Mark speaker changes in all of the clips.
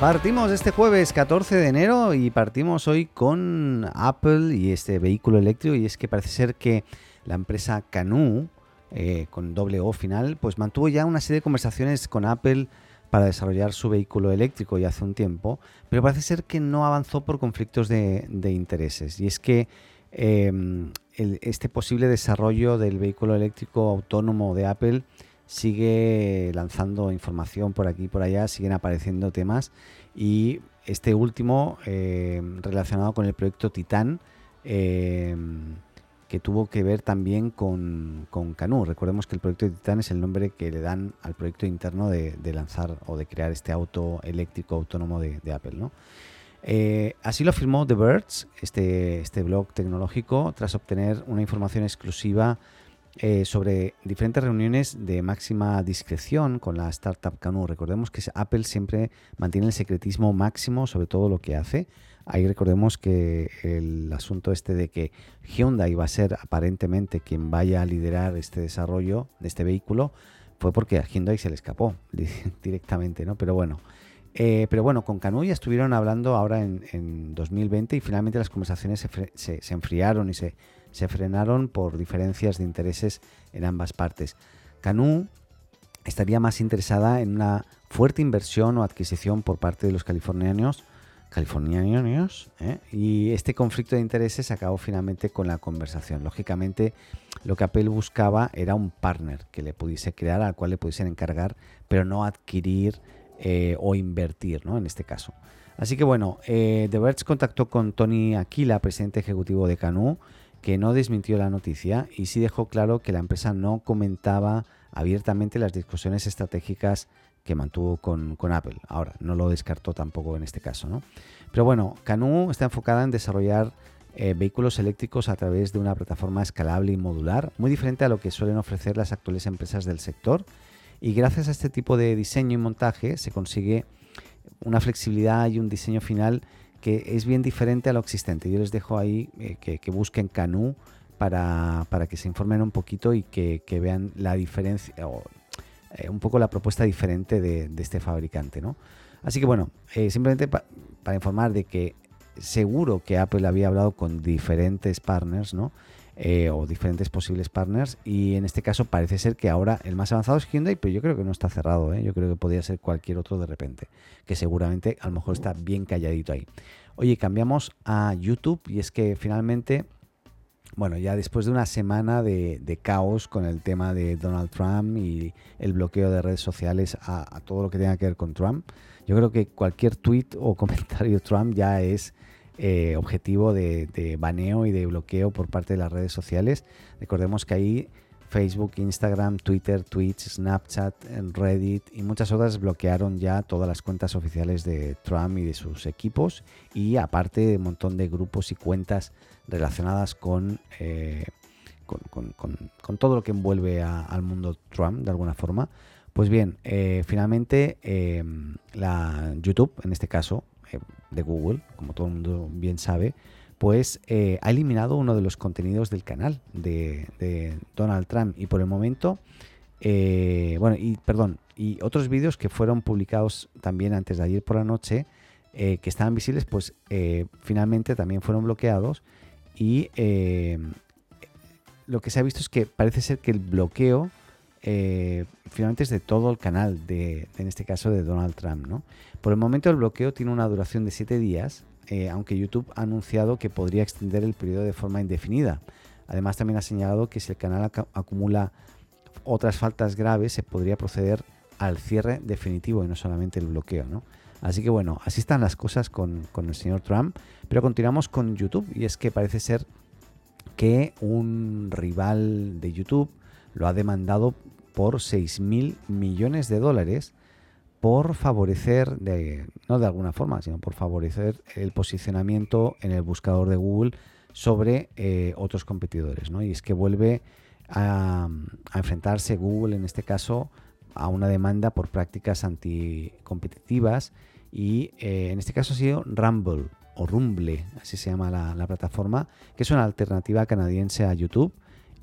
Speaker 1: Partimos este jueves 14 de enero y partimos hoy con Apple y este vehículo eléctrico y es que parece ser que la empresa Canoo, eh, con doble O final, pues mantuvo ya una serie de conversaciones con Apple para desarrollar su vehículo eléctrico ya hace un tiempo, pero parece ser que no avanzó por conflictos de, intereses. Y es que em, este posible desarrollo del vehículo eléctrico autónomo de Apple sigue lanzando información por aquí y por allá, siguen apareciendo temas y este último eh, relacionado con el proyecto Titan eh, que tuvo que ver también con, con Canoo. Recordemos que el proyecto Titan es el nombre que le dan al proyecto interno de, lanzar o de crear este auto eléctrico autónomo de, Apple. ¿no? Eh, así lo afirmó The Birds, este, este blog tecnológico, tras obtener una información exclusiva eh, sobre diferentes reuniones de máxima discreción con la startup Canoo. Recordemos que Apple siempre mantiene el secretismo máximo sobre todo lo que hace. Ahí recordemos que el asunto este de que Hyundai iba a ser aparentemente quien vaya a liderar este desarrollo de este vehículo fue porque a Hyundai se le escapó directamente, ¿no? Pero bueno, eh, pero bueno, con Canoo ya estuvieron hablando ahora en, 2020 y finalmente las conversaciones se, se enfriaron y se se frenaron por diferencias de intereses en ambas partes. Canú estaría más interesada en una fuerte inversión o adquisición por parte de los californianos, californianos ¿eh? y este conflicto de intereses acabó finalmente con la conversación. Lógicamente, lo que Apple buscaba era un partner que le pudiese crear, al cual le pudiesen encargar, pero no adquirir eh, o invertir, ¿no? En este caso. Así que bueno, eh, The Verge contactó con Tony Aquila, presidente ejecutivo de Canoo, que no desmintió la noticia y sí dejó claro que la empresa no comentaba abiertamente las discusiones estratégicas que mantuvo con, Apple. Ahora, no lo descartó tampoco en este caso, ¿no? Pero bueno, Canoo está enfocada en desarrollar eh, vehículos eléctricos a través de una plataforma escalable y modular, muy diferente a lo que suelen ofrecer las actuales empresas del sector. Y gracias a este tipo de diseño y montaje se consigue una flexibilidad y un diseño final que es bien diferente a lo existente. Yo les dejo ahí eh, que, busquen Canú para, que se informen un poquito y que, vean la diferencia o eh, un poco la propuesta diferente de, este fabricante. ¿no? Así que bueno, eh, simplemente para informar de que seguro que Apple había hablado con diferentes partners, ¿no? Eh, o diferentes posibles partners. Y en este caso parece ser que ahora el más avanzado es Hyundai, pero yo creo que no está cerrado. ¿eh? Yo creo que podría ser cualquier otro de repente, que seguramente a lo mejor está bien calladito ahí. Oye, cambiamos a YouTube y es que finalmente, bueno, ya después de una semana de, caos con el tema de Donald Trump y el bloqueo de redes sociales a, a todo lo que tenga que ver con Trump, yo creo que cualquier tweet o comentario de Trump ya es eh, objetivo de, baneo y de bloqueo por parte de las redes sociales. Recordemos que ahí Facebook, Instagram, Twitter, Twitch, Snapchat, Reddit y muchas otras bloquearon ya todas las cuentas oficiales de Trump y de sus equipos y aparte un montón de grupos y cuentas relacionadas con, eh, con, todo lo que envuelve al mundo Trump de alguna forma. Pues bien, eh, finalmente la YouTube, en este caso, de Google, como todo el mundo bien sabe, pues eh, ha eliminado uno de los contenidos del canal de, Donald Trump. Y por el momento, eh, bueno, y perdón, y otros vídeos que fueron publicados también antes de ayer por la noche, que estaban visibles, pues finalmente también fueron bloqueados. Y lo que se ha visto es que parece ser que el bloqueo eh, finalmente es de todo el canal, de, en este caso de Donald Trump. ¿no? Por el momento el bloqueo tiene una duración de 7 días, eh, aunque YouTube ha anunciado que podría extender el periodo de forma indefinida. Además también ha señalado que si el canal acumula otras faltas graves se podría proceder al cierre definitivo y no solamente el bloqueo. ¿no? Así que bueno, así están las cosas con, con el señor Trump. Pero continuamos con YouTube y es que parece ser que un rival de YouTube lo ha demandado por 6 mil millones de dólares por favorecer, de, no de alguna forma, sino por favorecer el posicionamiento en el buscador de Google sobre eh, otros competidores. Y es que vuelve a, enfrentarse Google, en este caso, a una demanda por prácticas anticompetitivas y en este caso ha sido Rumble o Rumble, así se llama la, plataforma, que es una alternativa canadiense a YouTube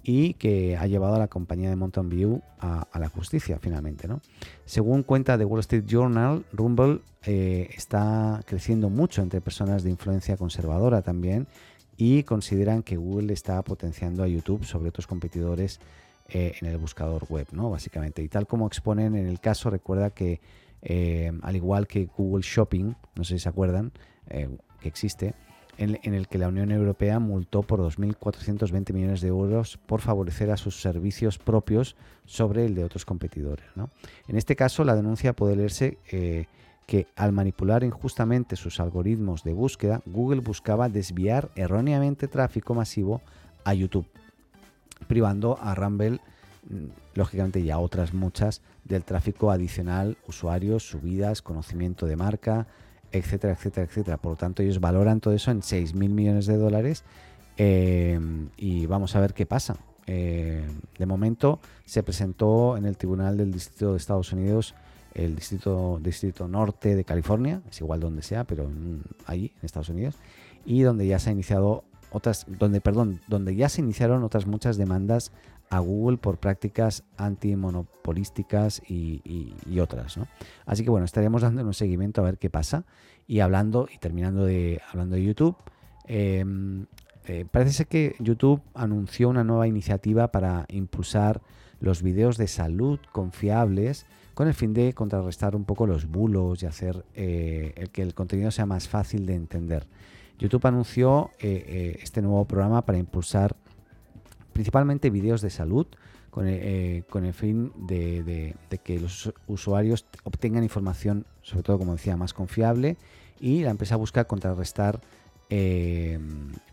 Speaker 1: y que ha llevado a la compañía de Mountain View a, la justicia finalmente. ¿no? Según cuenta de Wall Street Journal, Rumble eh, está creciendo mucho entre personas de influencia conservadora también y consideran que Google está potenciando a YouTube sobre otros competidores eh, en el buscador web, ¿no? básicamente. Y tal como exponen en el caso, recuerda que eh, al igual que Google Shopping, no sé si se acuerdan, que existe, en, el que la Unión Europea multó por 2.420 millones de euros por favorecer a sus servicios propios sobre el de otros competidores. En este caso, la denuncia puede leerse eh, que al manipular injustamente sus algoritmos de búsqueda, Google buscaba desviar erróneamente tráfico masivo a YouTube, privando a Rumble, mm, lógicamente y a otras muchas, del tráfico adicional, usuarios, subidas, conocimiento de marca, etcétera, etcétera, etcétera. Por lo tanto, ellos valoran todo eso en 6 mil millones de dólares eh, y vamos a ver qué pasa. Eh, de momento se presentó en el Tribunal del Distrito de Estados Unidos, el Distrito, Distrito Norte de California, es igual donde sea, pero ahí, en Estados Unidos, y donde ya se ha iniciado otras, donde, perdón, donde ya se iniciaron otras muchas demandas a Google por prácticas antimonopolísticas y, y, otras. ¿no? Así que bueno, estaremos dando un seguimiento a ver qué pasa. Y hablando y terminando de hablando de YouTube, em, eh, parece ser que YouTube anunció una nueva iniciativa para impulsar los videos de salud confiables con el fin de contrarrestar un poco los bulos y hacer eh, que el contenido sea más fácil de entender. YouTube anunció eh, este nuevo programa para impulsar principalmente vídeos de salud, con el, eh, fin de, que los usuarios obtengan información, sobre todo, como decía, más confiable y la empresa busca contrarrestar eh,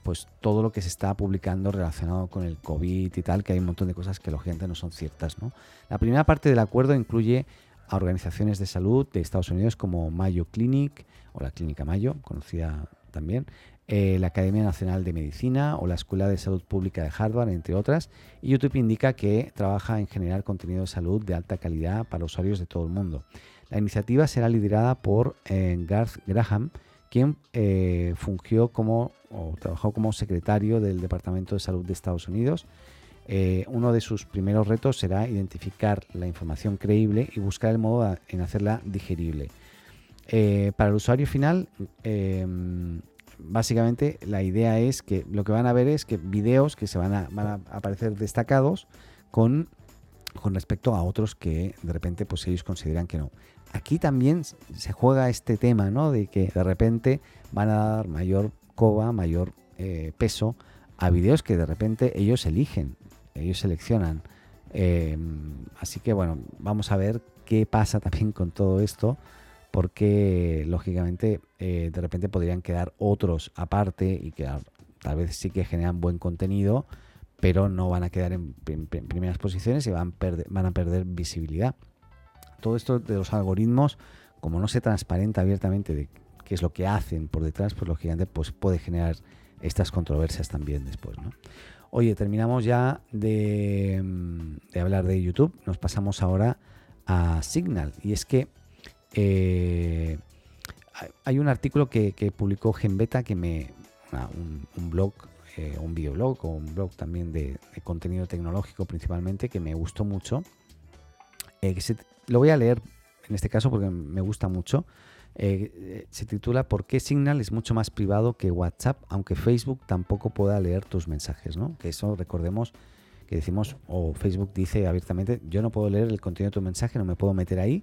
Speaker 1: pues todo lo que se está publicando relacionado con el COVID y tal, que hay un montón de cosas que lógicamente no son ciertas. ¿no? La primera parte del acuerdo incluye a organizaciones de salud de Estados Unidos como Mayo Clinic o la Clínica Mayo, conocida también, eh, la Academia Nacional de Medicina o la Escuela de Salud Pública de Harvard, entre otras. Y YouTube indica que trabaja en generar contenido de salud de alta calidad para usuarios de todo el mundo. La iniciativa será liderada por eh, Garth Graham, quien eh, fungió como o trabajó como secretario del Departamento de Salud de Estados Unidos. uno de sus primeros retos será identificar la información creíble y buscar el modo en hacerla digerible. para el usuario final, básicamente la idea es que lo que van a ver es que videos que se van a, van a aparecer destacados con, con respecto a otros que de repente pues ellos consideran que no. Aquí también se juega este tema, ¿no? De que de repente van a dar mayor coba, mayor eh, peso a videos que de repente ellos eligen, ellos seleccionan. Em, así que bueno, vamos a ver qué pasa también con todo esto porque lógicamente eh, de repente podrían quedar otros aparte y que tal vez sí que generan buen contenido, pero no van a quedar en, primeras posiciones y van, van a perder visibilidad. Todo esto de los algoritmos, como no se transparenta abiertamente de qué es lo que hacen por detrás, pues lógicamente pues puede generar estas controversias también después. Oye, terminamos ya de hablar de YouTube, nos pasamos ahora a Signal. Y es que eh, hay un artículo que, publicó Genbeta que me. un, blog, eh, un videoblog o un blog también de, contenido tecnológico principalmente que me gustó mucho. Eh, lo voy a leer en este caso porque me gusta mucho. se titula ¿Por qué Signal es mucho más privado que WhatsApp, aunque Facebook tampoco pueda leer tus mensajes? ¿no? Que eso recordemos que decimos, o Facebook dice abiertamente, yo no puedo leer el contenido de tu mensaje, no me puedo meter ahí,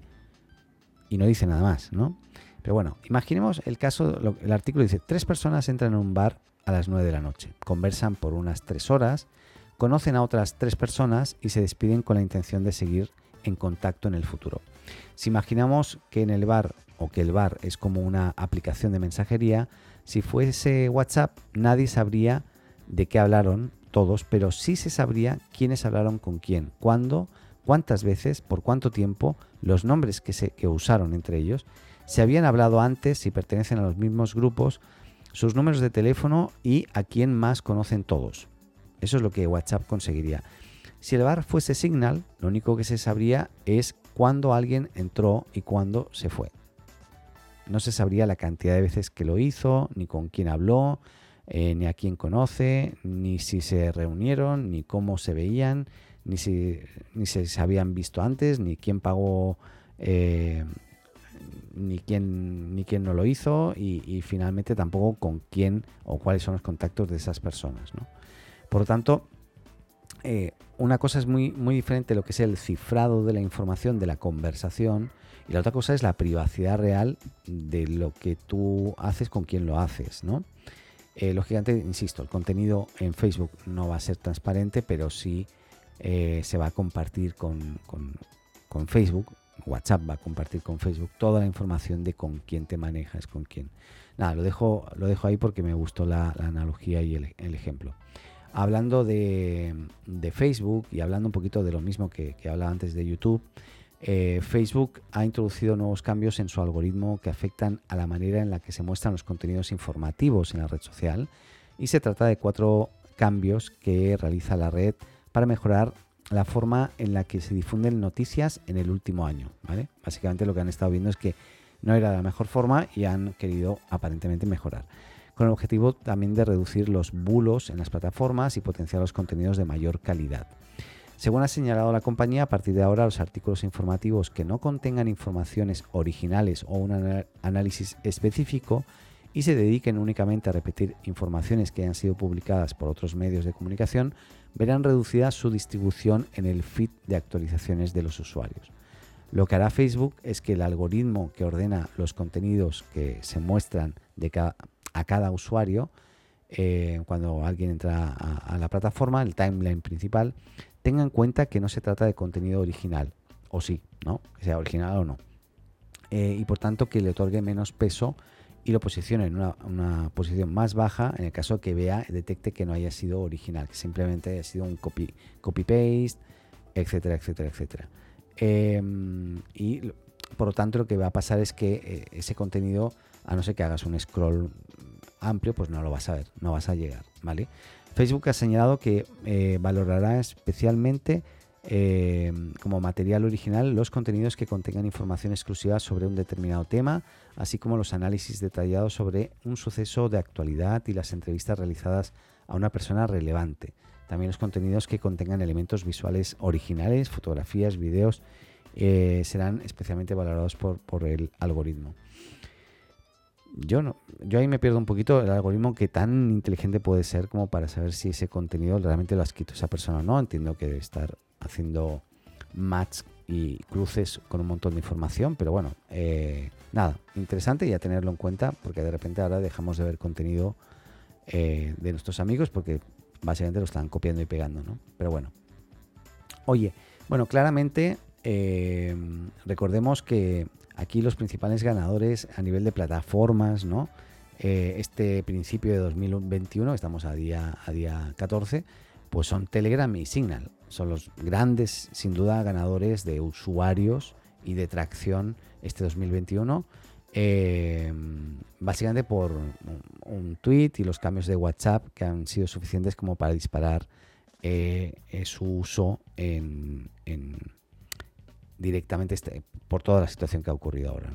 Speaker 1: y no dice nada más, ¿no? Pero bueno, imaginemos el caso, el artículo dice, tres personas entran en un bar a las 9 de la noche, conversan por unas tres horas, conocen a otras tres personas y se despiden con la intención de seguir en contacto en el futuro. Si imaginamos que en el bar o que el bar es como una aplicación de mensajería, si fuese WhatsApp nadie sabría de qué hablaron todos, pero sí se sabría quiénes hablaron con quién, cuándo, cuántas veces, por cuánto tiempo, los nombres que, se, que usaron entre ellos, se habían hablado antes, si pertenecen a los mismos grupos, sus números de teléfono y a quién más conocen todos. Eso es lo que WhatsApp conseguiría. Si el bar fuese Signal, lo único que se sabría es cuándo alguien entró y cuándo se fue. No se sabría la cantidad de veces que lo hizo, ni con quién habló, eh, ni a quién conoce, ni si se reunieron, ni cómo se veían, ni si, ni se habían visto antes, ni quién pagó, eh, ni, quién, ni quién no lo hizo, y, finalmente tampoco con quién o cuáles son los contactos de esas personas. Por lo tanto, eh, una cosa es muy, muy diferente lo que es el cifrado de la información de la conversación y la otra cosa es la privacidad real de lo que tú haces con quien lo haces, ¿no? Eh, lógicamente, insisto, el contenido en Facebook no va a ser transparente, pero sí eh, se va a compartir con, Facebook. WhatsApp va a compartir con Facebook toda la información de con quién te manejas, con quién. Nada, lo dejo, lo dejo ahí porque me gustó la, analogía y el, ejemplo. Hablando de, Facebook y hablando un poquito de lo mismo que, hablaba antes de YouTube, eh, Facebook ha introducido nuevos cambios en su algoritmo que afectan a la manera en la que se muestran los contenidos informativos en la red social y se trata de cuatro cambios que realiza la red para mejorar la forma en la que se difunden noticias en el último año. Básicamente lo que han estado viendo es que no era la mejor forma y han querido aparentemente mejorar, con el objetivo también de reducir los bulos en las plataformas y potenciar los contenidos de mayor calidad. Según ha señalado la compañía, a partir de ahora los artículos informativos que no contengan informaciones originales o un análisis específico y se dediquen únicamente a repetir informaciones que hayan sido publicadas por otros medios de comunicación, verán reducida su distribución en el feed de actualizaciones de los usuarios. Lo que hará Facebook es que el algoritmo que ordena los contenidos que se muestran a cada usuario, eh, cuando alguien entra a, la plataforma, el timeline principal, tenga en cuenta que no se trata de contenido original, o sí, ¿no? Que sea original o no. Eh, y por tanto que le otorgue menos peso y lo posicione en una, posición más baja en el caso que vea, detecte que no haya sido original, que simplemente haya sido un copy, copy paste, etcétera, etcétera, etcétera. Em, y por lo tanto lo que va a pasar es que eh, ese contenido, a no ser que hagas un scroll amplio, pues no lo vas a ver, no vas a llegar, ¿vale? Facebook ha señalado que eh, valorará especialmente eh, como material original los contenidos que contengan información exclusiva sobre un determinado tema, así como los análisis detallados sobre un suceso de actualidad y las entrevistas realizadas a una persona relevante. También los contenidos que contengan elementos visuales originales, fotografías, videos, eh, serán especialmente valorados por el algoritmo yo no, yo ahí me pierdo un poquito el algoritmo que tan inteligente puede ser como para saber si ese contenido realmente lo ha escrito esa persona o no. Entiendo que debe estar haciendo match y cruces con un montón de información, pero bueno, eh, nada, interesante ya tenerlo en cuenta porque de repente ahora dejamos de ver contenido eh, de nuestros amigos porque básicamente lo están copiando y pegando, ¿no? Pero bueno. Oye, bueno, claramente eh, recordemos que aquí los principales ganadores a nivel de plataformas, ¿no? Este principio de 2021, estamos a día, a día 14, pues son Telegram y Signal. Son los grandes, sin duda, ganadores de usuarios y de tracción este 2021. Eh, básicamente por un, tweet y los cambios de WhatsApp que han sido suficientes como para disparar eh, su uso en directamente este, por toda la situación que ha ocurrido ahora.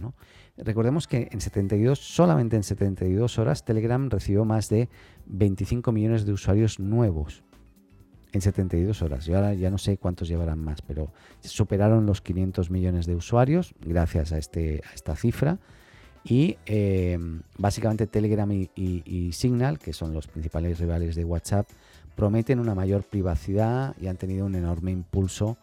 Speaker 1: Recordemos que en 72, solamente en 72 horas, Telegram recibió más de 25 millones de usuarios nuevos. En 72 horas. Yo ahora ya no sé cuántos llevarán más, pero superaron los 500 millones de usuarios gracias a, este, a esta cifra. Y eh, básicamente Telegram y Signal, que son los principales rivales de WhatsApp, prometen una mayor privacidad y han tenido un enorme impulso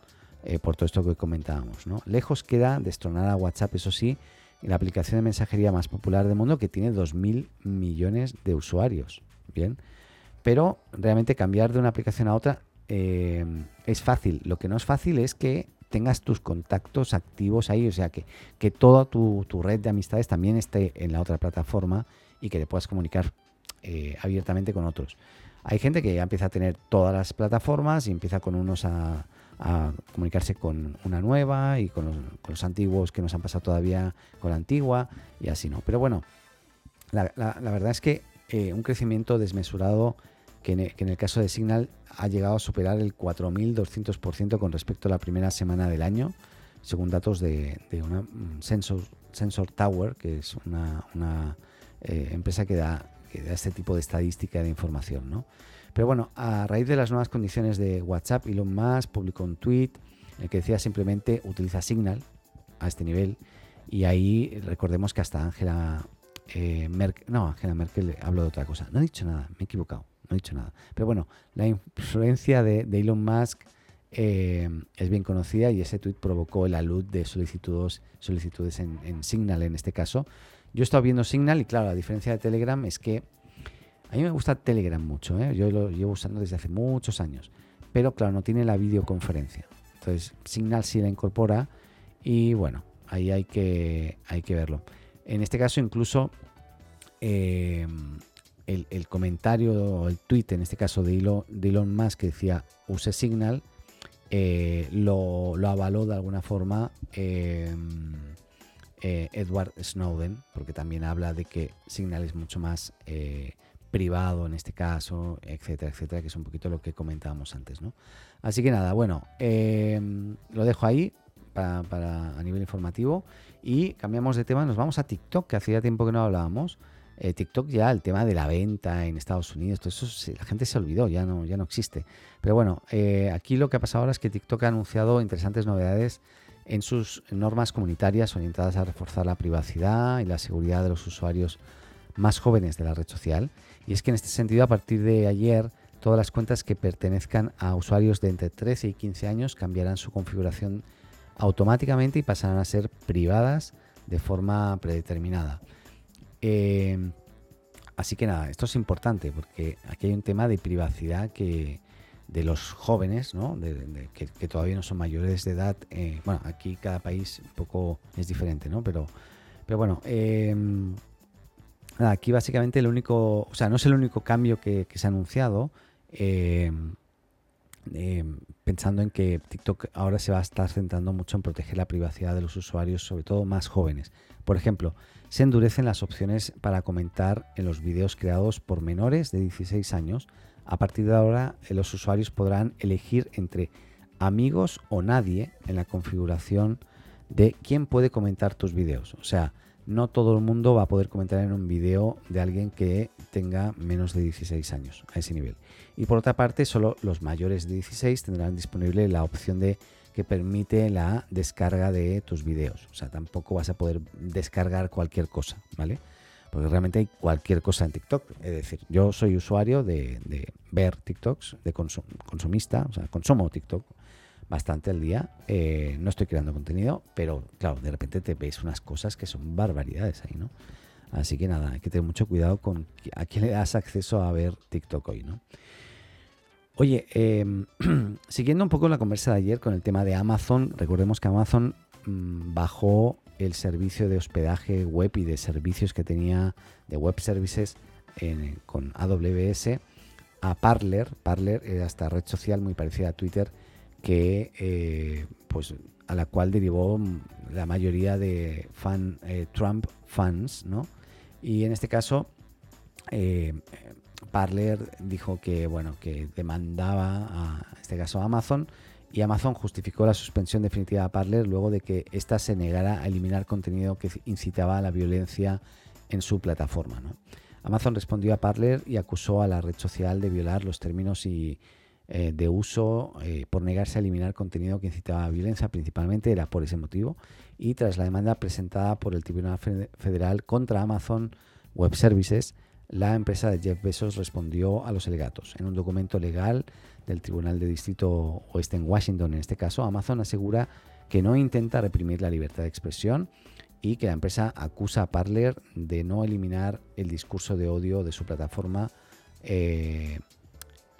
Speaker 1: eh, por todo esto que comentábamos. ¿no? Lejos queda destronar a WhatsApp, eso sí, la aplicación de mensajería más popular del mundo que tiene 2.000 millones de usuarios. Bien, pero realmente cambiar de una aplicación a otra eh, es fácil. Lo que no es fácil es que tengas tus contactos activos ahí, o sea, que, que toda tu, red de amistades también esté en la otra plataforma y que te puedas comunicar eh, abiertamente con otros. Hay gente que ya empieza a tener todas las plataformas y empieza con unos a, comunicarse con una nueva y con los, antiguos que nos han pasado todavía con la antigua y así, ¿no? Pero bueno, la, verdad es que eh, un crecimiento desmesurado que en, el caso de Signal ha llegado a superar el 4.200% con respecto a la primera semana del año, según datos de, una mm, Sensor, Sensor Tower, que es una, eh, empresa que da, que da este tipo de estadística de información, ¿no? Pero bueno, a raíz de las nuevas condiciones de WhatsApp, Elon Musk publicó un tweet en el que decía simplemente utiliza Signal a este nivel. Y ahí recordemos que hasta Angela eh, Merkel, no, Angela Merkel habló de otra cosa. No he dicho nada, me he equivocado, no he dicho nada. Pero bueno, la influencia de, Elon Musk eh, es bien conocida y ese tweet provocó la luz de solicitudes, solicitudes en, en Signal en este caso. Yo he estado viendo Signal y claro, la diferencia de Telegram es que a mí me gusta Telegram mucho, ¿eh? yo lo llevo usando desde hace muchos años, pero claro, no tiene la videoconferencia. Entonces, Signal sí la incorpora y bueno, ahí hay que, hay que verlo. En este caso, incluso eh, el, comentario o el tweet, en este caso de Elon, Musk, que decía use Signal, eh, lo, avaló de alguna forma Edward Snowden, porque también habla de que Signal es mucho más privado en este caso, etcétera, etcétera, que es un poquito lo que comentábamos antes, ¿no? Así que nada, bueno, em, lo dejo ahí para, a nivel informativo y cambiamos de tema, nos vamos a TikTok, que hacía tiempo que no hablábamos. Eh, TikTok ya, el tema de la venta en Estados Unidos, todo eso la gente se olvidó, ya no, ya no existe. Pero bueno, eh, aquí lo que ha pasado ahora es que TikTok ha anunciado interesantes novedades en sus normas comunitarias orientadas a reforzar la privacidad y la seguridad de los usuarios más jóvenes de la red social. Y es que en este sentido, a partir de ayer, todas las cuentas que pertenezcan a usuarios de entre 13 y 15 años cambiarán su configuración automáticamente y pasarán a ser privadas de forma predeterminada. Eh, así que nada, esto es importante porque aquí hay un tema de privacidad que de los jóvenes, ¿no? de, que, todavía no son mayores de edad. Eh, bueno, aquí cada país un poco es diferente, ¿no? Pero, pero bueno, eh, aquí básicamente el único, o sea, no es el único cambio que, se ha anunciado. Eh, pensando en que TikTok ahora se va a estar centrando mucho en proteger la privacidad de los usuarios, sobre todo más jóvenes. Por ejemplo, se endurecen las opciones para comentar en los vídeos creados por menores de 16 años. A partir de ahora, eh, los usuarios podrán elegir entre amigos o nadie en la configuración de quién puede comentar tus vídeos. O sea, no todo el mundo va a poder comentar en un vídeo de alguien que tenga menos de 16 años a ese nivel. Y por otra parte, solo los mayores de 16 tendrán disponible la opción de que permite la descarga de tus vídeos. O sea, tampoco vas a poder descargar cualquier cosa, ¿vale? Porque realmente hay cualquier cosa en TikTok. Es decir, yo soy usuario de, ver TikToks, de consumista, o sea, consumo TikTok bastante al día. Eh, no estoy creando contenido, pero claro, de repente te ves unas cosas que son barbaridades ahí, ¿no? Así que nada, hay que tener mucho cuidado con a quién le das acceso a ver TikTok hoy, ¿no? Oye, em, siguiendo un poco la conversa de ayer con el tema de Amazon, recordemos que Amazon mm, bajó el servicio de hospedaje web y de servicios que tenía de web services con AWS a Parler. Parler era esta red social muy parecida a Twitter que eh, pues a la cual derivó la mayoría de fan, eh, Trump fans, ¿no? Y en este caso, eh, Parler dijo que bueno que demandaba a en este caso a Amazon y Amazon justificó la suspensión definitiva de Parler luego de que ésta se negara a eliminar contenido que incitaba a la violencia en su plataforma. Amazon respondió a Parler y acusó a la red social de violar los términos y eh, de uso eh, por negarse a eliminar contenido que incitaba a violencia, principalmente era por ese motivo, y tras la demanda presentada por el Tribunal Federal contra Amazon Web Services, la empresa de Jeff Bezos respondió a los alegatos. En un documento legal del Tribunal de Distrito Oeste en Washington, en este caso, Amazon asegura que no intenta reprimir la libertad de expresión y que la empresa acusa a Parler de no eliminar el discurso de odio de su plataforma eh,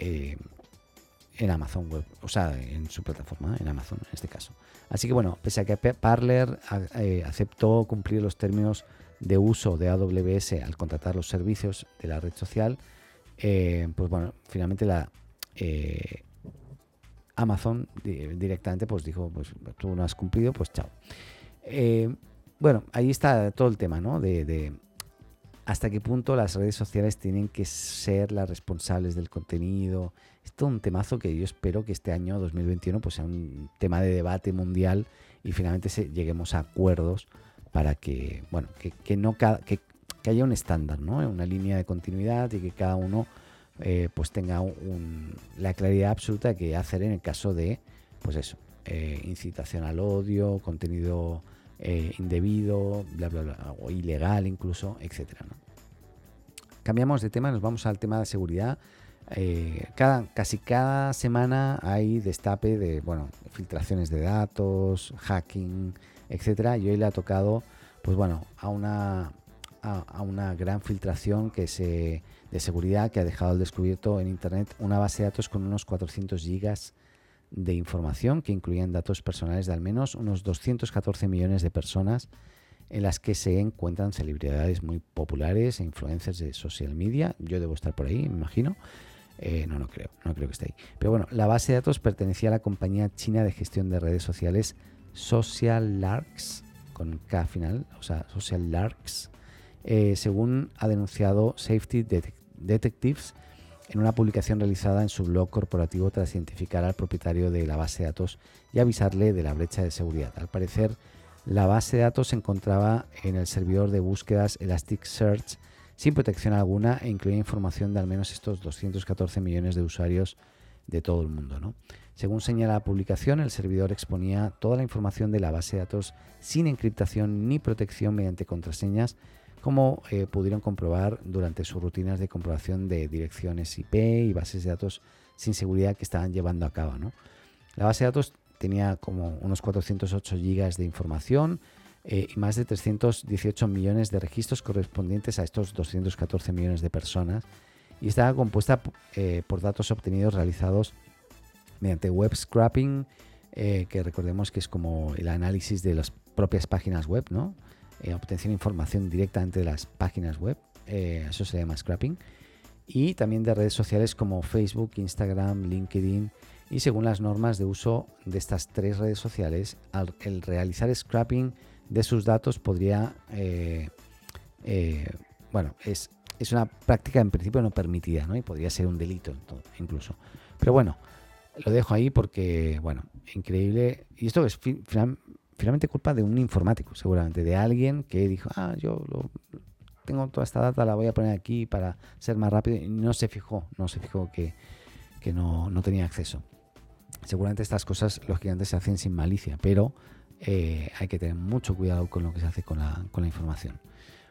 Speaker 1: en Amazon o sea, en su plataforma, en Amazon en este caso. Así que bueno, pese a que Parler eh, aceptó cumplir los términos de uso de AWS al contratar los servicios de la red social, eh, pues bueno, finalmente la, eh, Amazon directamente pues dijo, pues tú no has cumplido, pues chao. Eh, bueno, ahí está todo el tema, ¿no? De, hasta qué punto las redes sociales tienen que ser las responsables del contenido. Es todo un temazo que yo espero que este año 2021 pues sea un tema de debate mundial y finalmente lleguemos a acuerdos para que, bueno, que, no que, que, haya un estándar, ¿no? Una línea de continuidad y que cada uno eh, pues tenga la claridad absoluta de qué hacer en el caso de, pues eso, eh, incitación al odio, contenido eh, indebido, bla, bla, bla, o ilegal incluso, etcétera. Cambiamos de tema, nos vamos al tema de seguridad. cada, casi cada semana hay destape de bueno, filtraciones de datos, hacking, etcétera. Y hoy le ha tocado, pues bueno, a una, a una gran filtración que se de seguridad que ha dejado al descubierto en Internet una base de datos con unos 400 gigas de información que incluían datos personales de al menos unos 214 millones de personas en las que se encuentran celebridades muy populares e influencers de social media. Yo debo estar por ahí, me imagino. Eh, no, no creo, no creo que esté ahí. Pero bueno, la base de datos pertenecía a la compañía china de gestión de redes sociales Social Larks, con K final, o sea, Social Larks, eh, según ha denunciado Safety Detect Detectives en una publicación realizada en su blog corporativo tras identificar al propietario de la base de datos y avisarle de la brecha de seguridad. Al parecer, la base de datos se encontraba en el servidor de búsquedas Elasticsearch sin protección alguna e incluía información de al menos estos 214 millones de usuarios de todo el mundo. Según señala la publicación, el servidor exponía toda la información de la base de datos sin encriptación ni protección mediante contraseñas como eh, pudieron comprobar durante sus rutinas de comprobación de direcciones IP y bases de datos sin seguridad que estaban llevando a cabo. La base de datos tenía como unos 408 gigas de información eh, y más de 318 millones de registros correspondientes a estos 214 millones de personas y estaba compuesta eh, por datos obtenidos realizados mediante web scrapping, que recordemos que es como el análisis de las propias páginas web, ¿no? eh, obtención de información directamente de las páginas web, eh, eso se llama scrapping, y también de redes sociales como Facebook, Instagram, LinkedIn, y según las normas de uso de estas tres redes sociales, el realizar scrapping de sus datos podría, eh, eh, bueno, es, es una práctica en principio no permitida, ¿no? Y podría ser un delito incluso. Pero bueno, lo dejo ahí porque, bueno, increíble. Y esto es finalmente culpa de un informático, seguramente, de alguien que dijo, ah, yo tengo toda esta data, la voy a poner aquí para ser más rápido, y no se fijó, no se fijó que, no, tenía acceso. Seguramente estas cosas, los gigantes se hacen sin malicia, pero eh, hay que tener mucho cuidado con lo que se hace con la, información.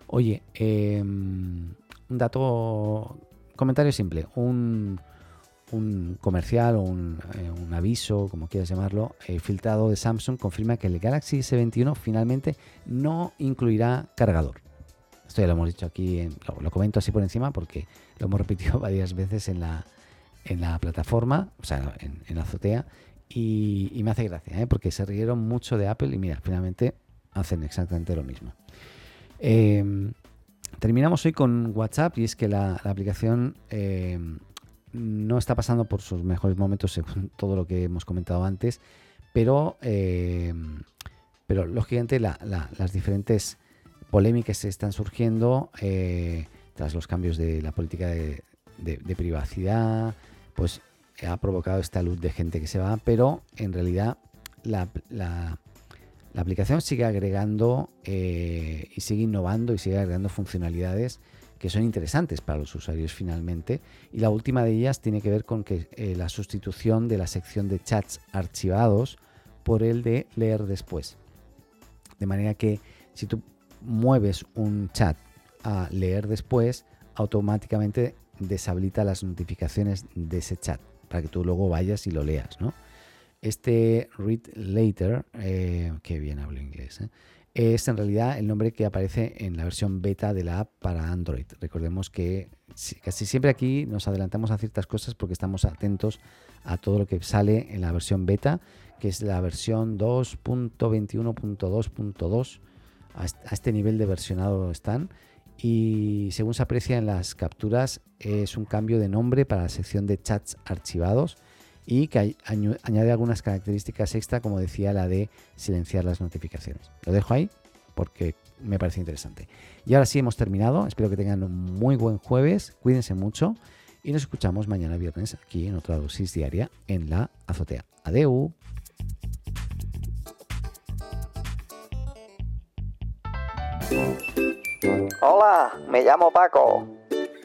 Speaker 1: Oye, em, un dato, comentario simple, un un comercial o eh, un, aviso, como quieras llamarlo, eh, filtrado de Samsung confirma que el Galaxy S21 finalmente no incluirá cargador. Esto ya lo hemos dicho aquí, lo, comento así por encima porque lo hemos repetido varias veces en la, en la plataforma, o sea, en, la azotea, y, me hace gracia, ¿eh? porque se rieron mucho de Apple y mira, finalmente hacen exactamente lo mismo. Em, terminamos hoy con WhatsApp y es que la, aplicación em, no está pasando por sus mejores momentos según todo lo que hemos comentado antes, pero, eh, pero lógicamente las diferentes polémicas que están surgiendo eh, tras los cambios de la política de, privacidad, pues ha provocado esta luz de gente que se va, pero en realidad la, aplicación sigue agregando eh, y sigue innovando y sigue agregando funcionalidades que son interesantes para los usuarios finalmente. Y la última de ellas tiene que ver con que eh, la sustitución de la sección de chats archivados por el de leer después. De manera que si tú mueves un chat a leer después, automáticamente deshabilita las notificaciones de ese chat para que tú luego vayas y lo leas. ¿no? Este read later, eh, que bien hablo inglés, ¿eh? es en realidad el nombre que aparece en la versión beta de la app para Android. Recordemos que casi siempre aquí nos adelantamos a ciertas cosas porque estamos atentos a todo lo que sale en la versión beta, que es la versión 2.21.2.2. A este nivel de versionado están. Y según se aprecia en las capturas, es un cambio de nombre para la sección de chats archivados y que añade algunas características extra, como decía la de silenciar las notificaciones. Lo dejo ahí porque me parece interesante. Y ahora sí hemos terminado. Espero que tengan un muy buen jueves. Cuídense mucho y nos escuchamos mañana viernes aquí en otra dosis diaria en la azotea. Adeu.
Speaker 2: Hola, me llamo Paco.